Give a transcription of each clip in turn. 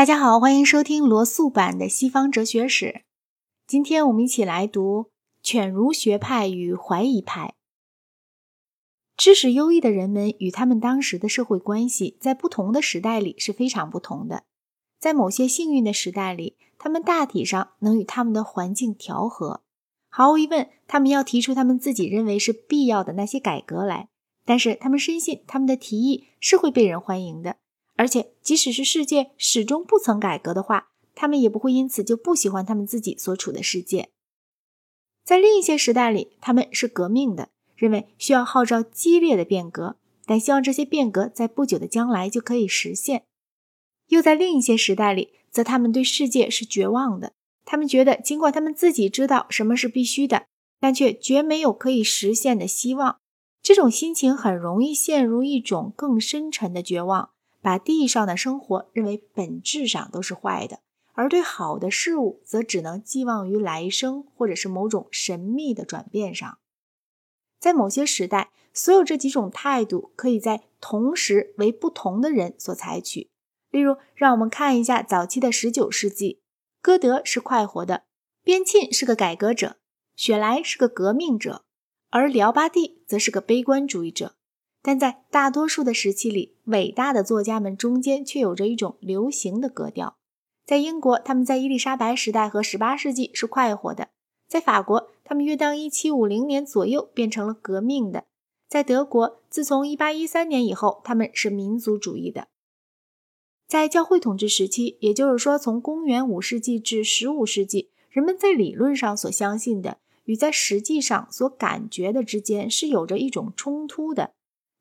大家好，欢迎收听罗素版的西方哲学史。今天我们一起来读犬儒学派与怀疑派。知识优异的人们与他们当时的社会关系，在不同的时代里是非常不同的。在某些幸运的时代里，他们大体上能与他们的环境调和。毫无疑问，他们要提出他们自己认为是必要的那些改革来，但是他们深信他们的提议是会被人欢迎的。而且，即使是世界始终不曾改革的话，他们也不会因此就不喜欢他们自己所处的世界。在另一些时代里，他们是革命的，认为需要号召激烈的变革，但希望这些变革在不久的将来就可以实现。又在另一些时代里，则他们对世界是绝望的，他们觉得尽管他们自己知道什么是必须的，但却绝没有可以实现的希望。这种心情很容易陷入一种更深沉的绝望。把地上的生活认为本质上都是坏的，而对好的事物则只能寄望于来生或者是某种神秘的转变上。在某些时代，所有这几种态度可以在同时为不同的人所采取。例如，让我们看一下早期的十九世纪，歌德是快活的，边沁是个改革者，雪莱是个革命者，而辽巴蒂则是个悲观主义者。但在大多数的时期里，伟大的作家们中间却有着一种流行的格调。在英国，他们在伊丽莎白时代和18世纪是快活的；在法国，他们约当1750年左右变成了革命的；在德国，自从1813年以后，他们是民族主义的。在教会统治时期，也就是说从公元5世纪至15世纪，人们在理论上所相信的与在实际上所感觉的之间是有着一种冲突的。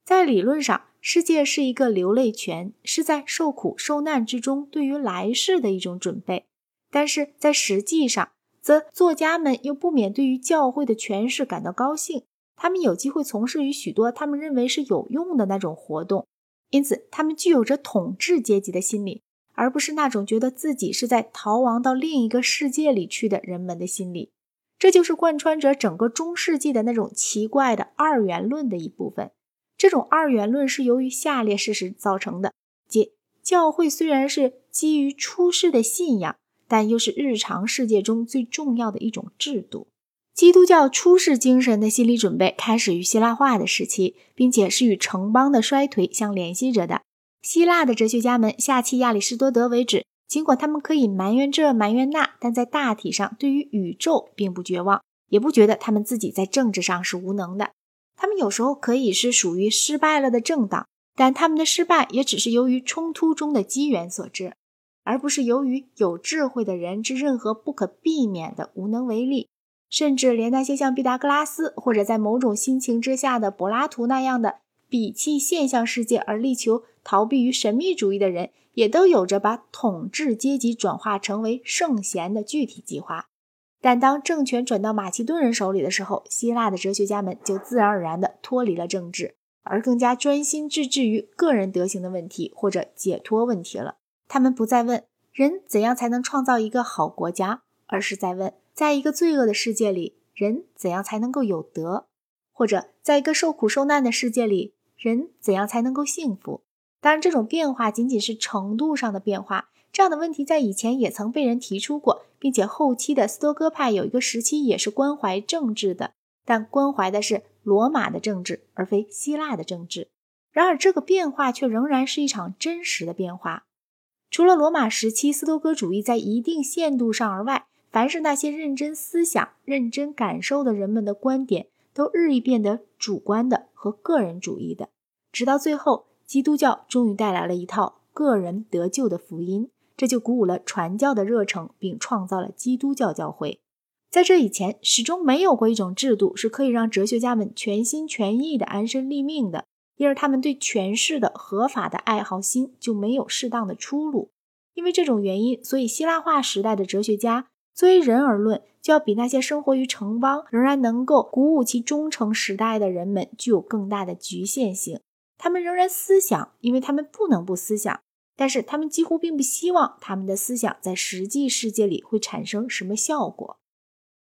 在理论上，世界是一个流泪泉，是在受苦受难之中对于来世的一种准备；但是在实际上，则作家们又不免对于教会的权势感到高兴，他们有机会从事于许多他们认为是有用的那种活动，因此他们具有着统治阶级的心理，而不是那种觉得自己是在逃亡到另一个世界里去的人们的心理。这就是贯穿着整个中世纪的那种奇怪的二元论的一部分。这种二元论是由于下列事实造成的：即教会虽然是基于出世的信仰，但又是日常世界中最重要的一种制度。基督教出世精神的心理准备开始于希腊化的时期，并且是与城邦的衰退相联系着的。希腊的哲学家们下弃亚里士多德为止，尽管他们可以埋怨这埋怨那，但在大体上对于宇宙并不绝望，也不觉得他们自己在政治上是无能的。他们有时候可以是属于失败了的政党，但他们的失败也只是由于冲突中的机缘所致，而不是由于有智慧的人之任何不可避免的无能为力。甚至连那些像毕达哥拉斯或者在某种心情之下的柏拉图那样的鄙弃现象世界而力求逃避于神秘主义的人，也都有着把统治阶级转化成为圣贤的具体计划。但当政权转到马其顿人手里的时候，希腊的哲学家们就自然而然地脱离了政治，而更加专心致志于个人德行的问题或者解脱问题了。他们不再问人怎样才能创造一个好国家，而是在问，在一个罪恶的世界里，人怎样才能够有德；或者在一个受苦受难的世界里，人怎样才能够幸福。当然，这种变化仅仅是程度上的变化。这样的问题在以前也曾被人提出过，并且后期的斯多哥派有一个时期也是关怀政治的，但关怀的是罗马的政治，而非希腊的政治。然而，这个变化却仍然是一场真实的变化。除了罗马时期斯多哥主义在一定限度上而外，凡是那些认真思想、认真感受的人们的观点，都日益变得主观的和个人主义的，直到最后，基督教终于带来了一套个人得救的福音。这就鼓舞了传教的热诚，并创造了基督教教会。在这以前，始终没有过一种制度是可以让哲学家们全心全意的安身立命的，因而他们对权势的合法的爱好心就没有适当的出路。因为这种原因，所以希腊化时代的哲学家，作为人而论，就要比那些生活于城邦仍然能够鼓舞其忠诚时代的人们具有更大的局限性。他们仍然思想，因为他们不能不思想。但是他们几乎并不希望他们的思想在实际世界里会产生什么效果。